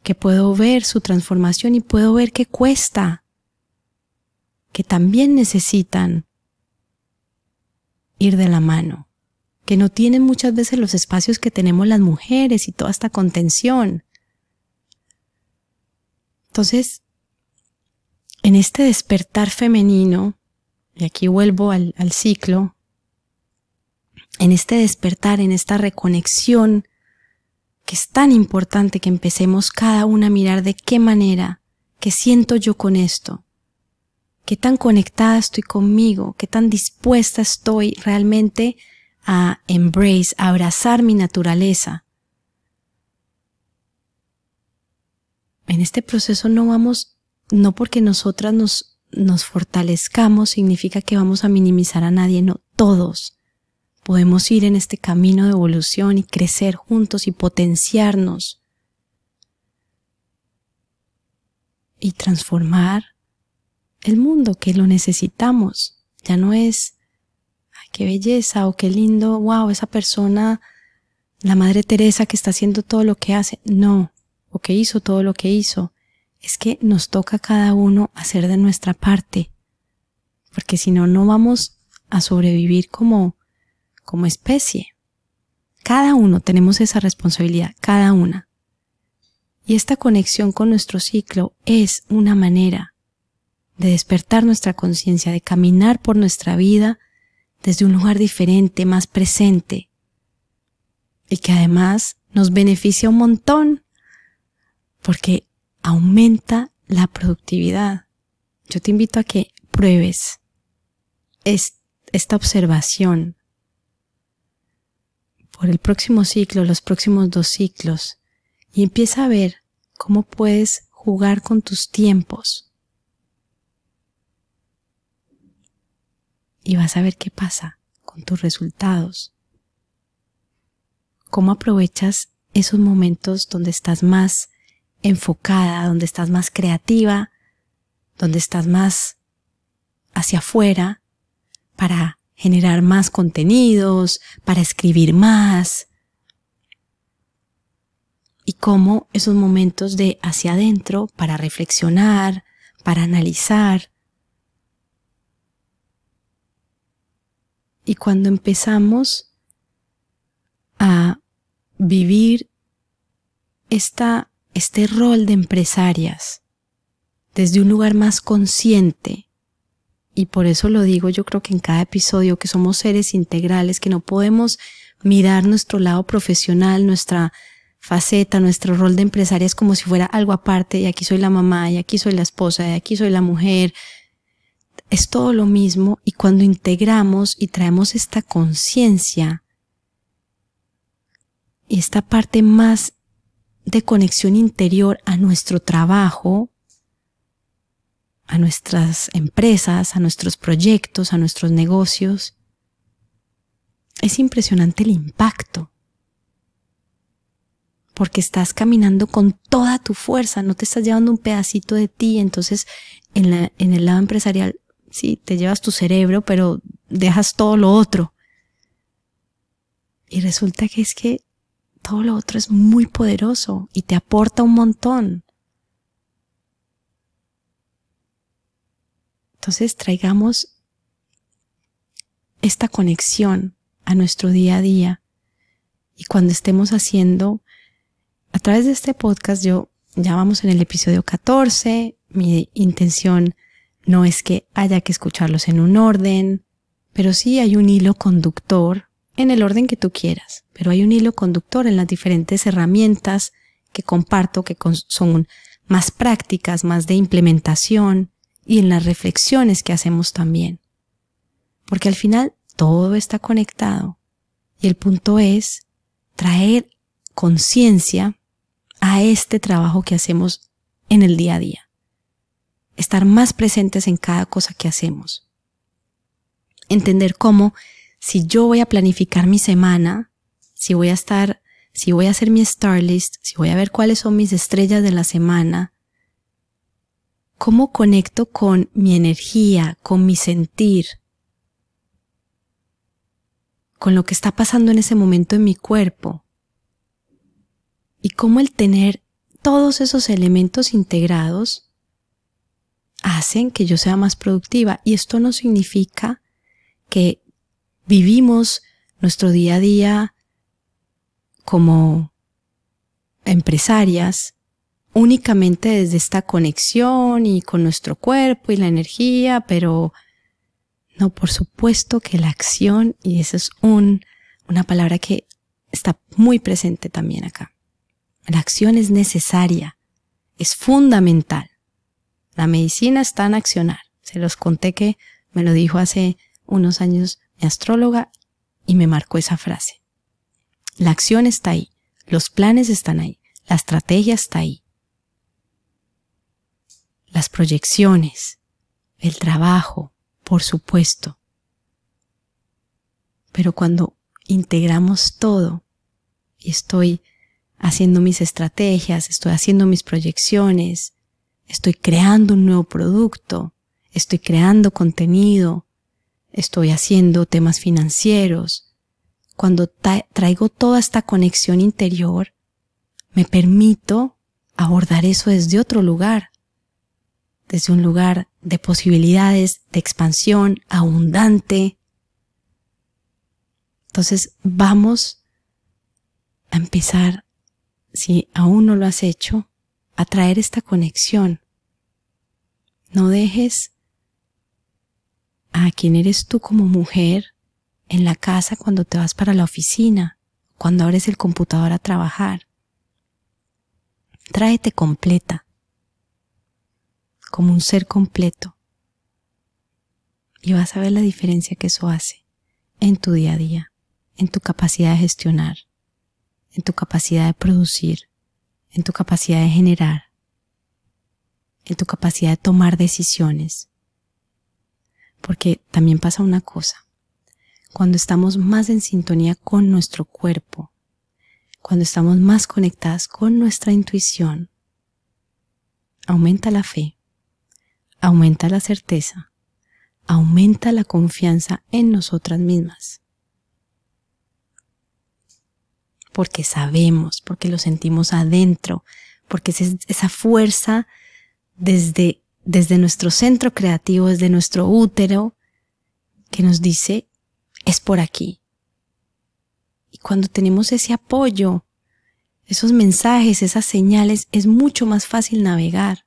que puedo ver su transformación y puedo ver que cuesta, que también necesitan ir de la mano que no tienen muchas veces los espacios que tenemos las mujeres y toda esta contención. Entonces, en este despertar femenino, y aquí vuelvo al, ciclo, en este despertar, en esta reconexión, que es tan importante que empecemos cada una a mirar de qué manera, qué siento yo con esto, qué tan conectada estoy conmigo, qué tan dispuesta estoy realmente a embrace, a abrazar mi naturaleza. En este proceso no vamos, no porque nosotras nos, nos fortalezcamos significa que vamos a minimizar a nadie, no, todos podemos ir en este camino de evolución y crecer juntos y potenciarnos y transformar el mundo que lo necesitamos. Ya no es qué belleza o qué lindo, wow, esa persona, la Madre Teresa que está haciendo todo lo que hace. No, o que hizo todo lo que hizo. Es que nos toca cada uno hacer de nuestra parte. Porque si no, no vamos a sobrevivir como, como especie. Cada uno tenemos esa responsabilidad, cada una. Y esta conexión con nuestro ciclo es una manera de despertar nuestra conciencia, de caminar por nuestra vida desde un lugar diferente, más presente, y que además nos beneficia un montón porque aumenta la productividad. Yo te invito a que pruebes esta observación por el próximo ciclo, los próximos dos ciclos, y empieza a ver cómo puedes jugar con tus tiempos y vas a ver qué pasa con tus resultados. ¿Cómo aprovechas esos momentos donde estás más enfocada, donde estás más creativa, donde estás más hacia afuera para generar más contenidos, para escribir más. Y cómo esos momentos de hacia adentro para reflexionar, para analizar. Y cuando empezamos a vivir esta, este rol de empresarias desde un lugar más consciente, y por eso lo digo yo creo que en cada episodio que somos seres integrales, que no podemos mirar nuestro lado profesional, nuestra faceta, nuestro rol de empresaria es como si fuera algo aparte, y aquí soy la mamá, y aquí soy la esposa, y aquí soy la mujer. Es todo lo mismo y cuando integramos y traemos esta conciencia y esta parte más de conexión interior a nuestro trabajo, a nuestras empresas, a nuestros proyectos, a nuestros negocios, es impresionante el impacto. Porque estás caminando con toda tu fuerza, no te estás llevando un pedacito de ti, entonces en, la, en el lado empresarial sí, te llevas tu cerebro, pero dejas todo lo otro. Y resulta que es que todo lo otro es muy poderoso y te aporta un montón. Entonces traigamos esta conexión a nuestro día a día y cuando estemos haciendo a través de este podcast yo ya vamos en el episodio 14. Mi intención no es que haya que escucharlos en un orden, pero sí hay un hilo conductor en el orden que tú quieras, pero hay un hilo conductor en las diferentes herramientas que comparto que son más prácticas, más de implementación y en las reflexiones que hacemos también. Porque al final todo está conectado y el punto es traer conciencia a este trabajo que hacemos en el día a día. Estar más presentes en cada cosa que hacemos. Entender cómo si yo voy a planificar mi semana, si voy a estar, si voy a hacer mi star list, si voy a ver cuáles son mis estrellas de la semana, cómo conecto con mi energía, con mi sentir, con lo que está pasando en ese momento en mi cuerpo, y cómo el tener todos esos elementos integrados que yo sea más productiva. Y esto no significa que vivimos nuestro día a día como empresarias únicamente desde esta conexión y con nuestro cuerpo y la energía, pero no, por supuesto que la acción, y esa es un, una palabra que está muy presente también acá. La acción es necesaria, es fundamental. La medicina está en accionar. Se los conté que me lo dijo hace unos años mi astróloga y me marcó esa frase. La acción está ahí, los planes están ahí, la estrategia está ahí. Las proyecciones, el trabajo, por supuesto. Pero cuando integramos todo y estoy haciendo mis estrategias, estoy haciendo mis proyecciones, estoy creando un nuevo producto, estoy creando contenido, estoy haciendo temas financieros. Cuando traigo toda esta conexión interior, me permito abordar eso desde otro lugar, desde un lugar de posibilidades, de expansión, abundante. Entonces vamos a empezar si aún no lo has hecho, a traer esta conexión. No dejes a quien eres tú como mujer en la casa cuando te vas para la oficina, cuando abres el computador a trabajar. Tráete completa, como un ser completo. Y vas a ver la diferencia que eso hace en tu día a día, en tu capacidad de gestionar en tu capacidad de producir, en tu capacidad de generar, en tu capacidad de tomar decisiones. Porque también pasa una cosa. Cuando estamos más en sintonía con nuestro cuerpo, cuando estamos más conectadas con nuestra intuición, aumenta la fe, aumenta la certeza, aumenta la confianza en nosotras mismas. Porque sabemos, porque lo sentimos adentro, porque es esa fuerza desde, desde nuestro centro creativo, desde nuestro útero, que nos dice, es por aquí. Y cuando tenemos ese apoyo, esos mensajes, esas señales, es mucho más fácil navegar.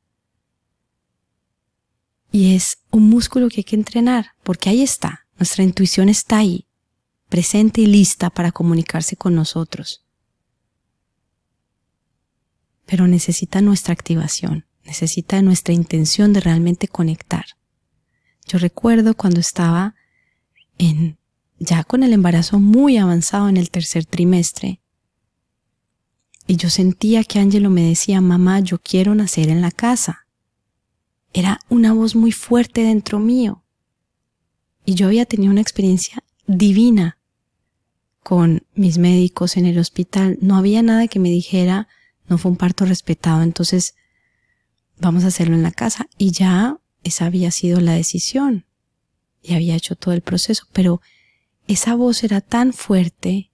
Y es un músculo que hay que entrenar, porque ahí está, nuestra intuición está ahí, presente y lista para comunicarse con nosotros. Pero necesita nuestra activación necesita nuestra intención de realmente conectar. Yo recuerdo cuando estaba en ya con el embarazo muy avanzado en el tercer trimestre y yo sentía que Angelo me decía, mamá, yo quiero nacer en la casa. Era una voz muy fuerte dentro mío. Y yo había tenido una experiencia divina con mis médicos en el hospital. No había nada que me dijera, no fue un parto respetado. Entonces vamos a hacerlo en la casa. Y ya esa había sido la decisión. Y había hecho todo el proceso. Pero esa voz era tan fuerte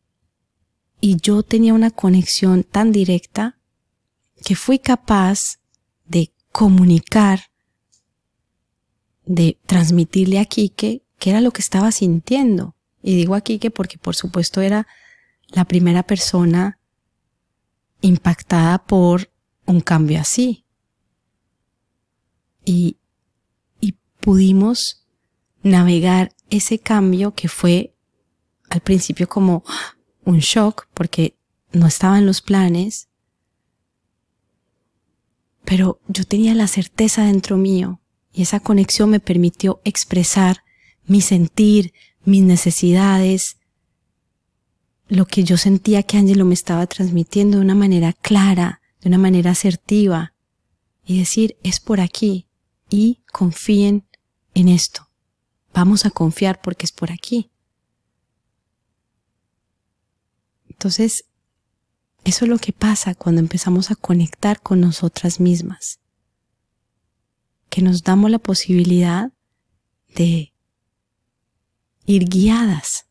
y yo tenía una conexión tan directa que fui capaz de comunicar, de transmitirle a Quique qué era lo que estaba sintiendo. Y digo a Quique porque por supuesto era la primera persona impactada por un cambio así. Y, y pudimos navegar ese cambio que fue al principio como un shock porque no estaban los planes, pero yo tenía la certeza dentro mío y esa conexión me permitió expresar mi sentir, mis necesidades, lo que yo sentía que Angelo me estaba transmitiendo de una manera clara, de una manera asertiva y decir, es por aquí, y confíen en esto. Vamos a confiar porque es por aquí. Entonces, eso es lo que pasa cuando empezamos a conectar con nosotras mismas. Que nos damos la posibilidad de ir guiadas.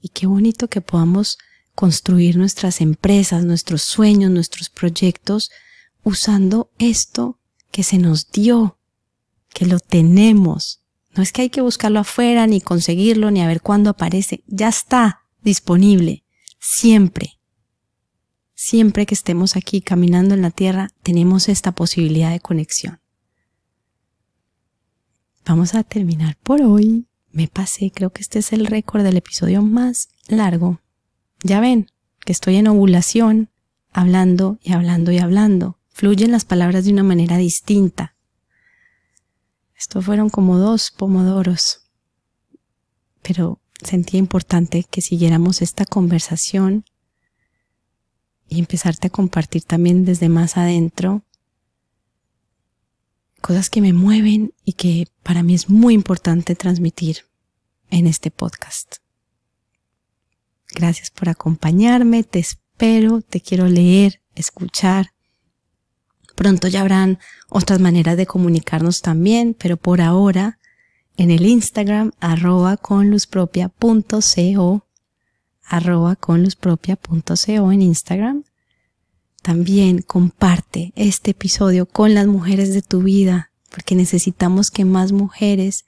Y qué bonito que podamos construir nuestras empresas, nuestros sueños, nuestros proyectos usando esto que se nos dio, que lo tenemos. No es que hay que buscarlo afuera, ni conseguirlo, ni a ver cuándo aparece. Ya está disponible. Siempre. Siempre que estemos aquí caminando en la tierra, tenemos esta posibilidad de conexión. Vamos a terminar por hoy. Me pasé, creo que este es el récord del episodio más largo. Ya ven que estoy en ovulación, hablando y hablando y hablando fluyen las palabras de una manera distinta. Esto fueron como dos pomodoros, pero sentía importante que siguiéramos esta conversación y empezarte a compartir también desde más adentro cosas que me mueven y que para mí es muy importante transmitir en este podcast. Gracias por acompañarme, te espero, te quiero leer, escuchar Pronto ya habrán otras maneras de comunicarnos también, pero por ahora en el Instagram arroba con luz propia punto co, arroba con luz propia punto co en Instagram. También comparte este episodio con las mujeres de tu vida, porque necesitamos que más mujeres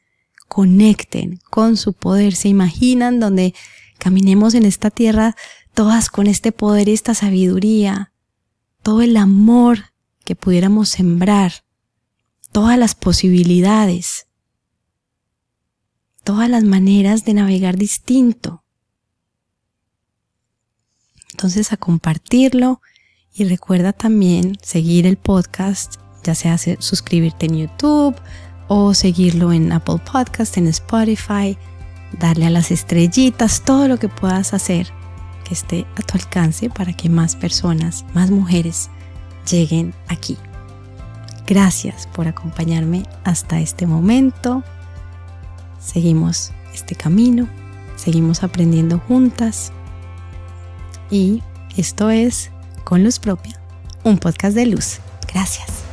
conecten con su poder, se imaginan donde caminemos en esta tierra todas con este poder y esta sabiduría, todo el amor que pudiéramos sembrar todas las posibilidades, todas las maneras de navegar distinto. Entonces a compartirlo y recuerda también seguir el podcast, ya sea suscribirte en YouTube o seguirlo en Apple Podcast, en Spotify, darle a las estrellitas, todo lo que puedas hacer que esté a tu alcance para que más personas, más mujeres lleguen aquí. Gracias por acompañarme hasta este momento. Seguimos este camino, seguimos aprendiendo juntas. Y esto es Con Luz Propia, un podcast de luz. Gracias.